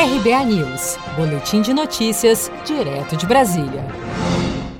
RBA News, Boletim de Notícias, direto de Brasília.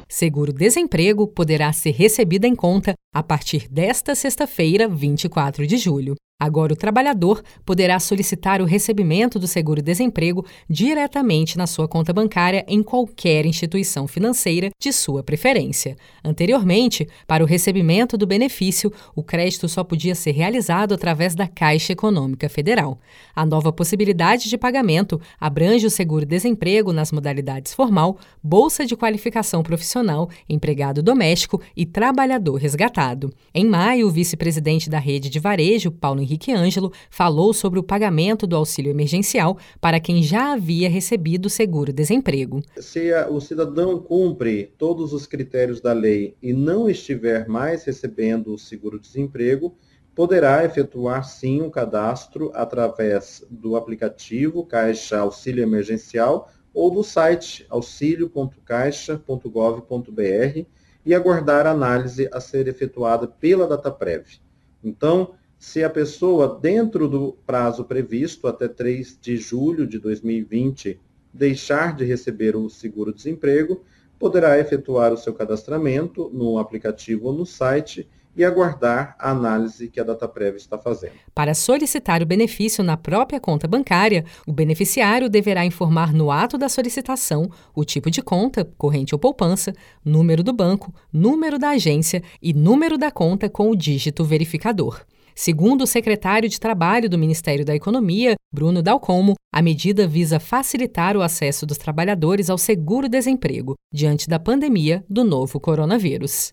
Seguro-desemprego poderá ser recebido em conta a partir desta sexta-feira, 24 de julho. Agora, o trabalhador poderá solicitar o recebimento do seguro-desemprego diretamente na sua conta bancária em qualquer instituição financeira de sua preferência. Anteriormente, para o recebimento do benefício, o crédito só podia ser realizado através da Caixa Econômica Federal. A nova possibilidade de pagamento abrange o seguro-desemprego nas modalidades formal, bolsa de qualificação profissional, empregado doméstico e trabalhador resgatado. Em maio, o vice-presidente da rede de varejo, Paulo Henrique Ângelo falou sobre o pagamento do auxílio emergencial para quem já havia recebido seguro-desemprego. Se o cidadão cumpre todos os critérios da lei e não estiver mais recebendo o seguro-desemprego, poderá efetuar sim um cadastro através do aplicativo Caixa Auxílio Emergencial ou do site auxilio.caixa.gov.br e aguardar a análise a ser efetuada pela DataPrev. Então, se a pessoa, dentro do prazo previsto, até 3 de julho de 2020, deixar de receber o seguro-desemprego, poderá efetuar o seu cadastramento no aplicativo ou no site e aguardar a análise que a DataPrev está fazendo. Para solicitar o benefício na própria conta bancária, o beneficiário deverá informar no ato da solicitação o tipo de conta, corrente ou poupança, número do banco, número da agência e número da conta com o dígito verificador. Segundo o secretário de Trabalho do Ministério da Economia, Bruno Dalcomo, a medida visa facilitar o acesso dos trabalhadores ao seguro-desemprego diante da pandemia do novo coronavírus.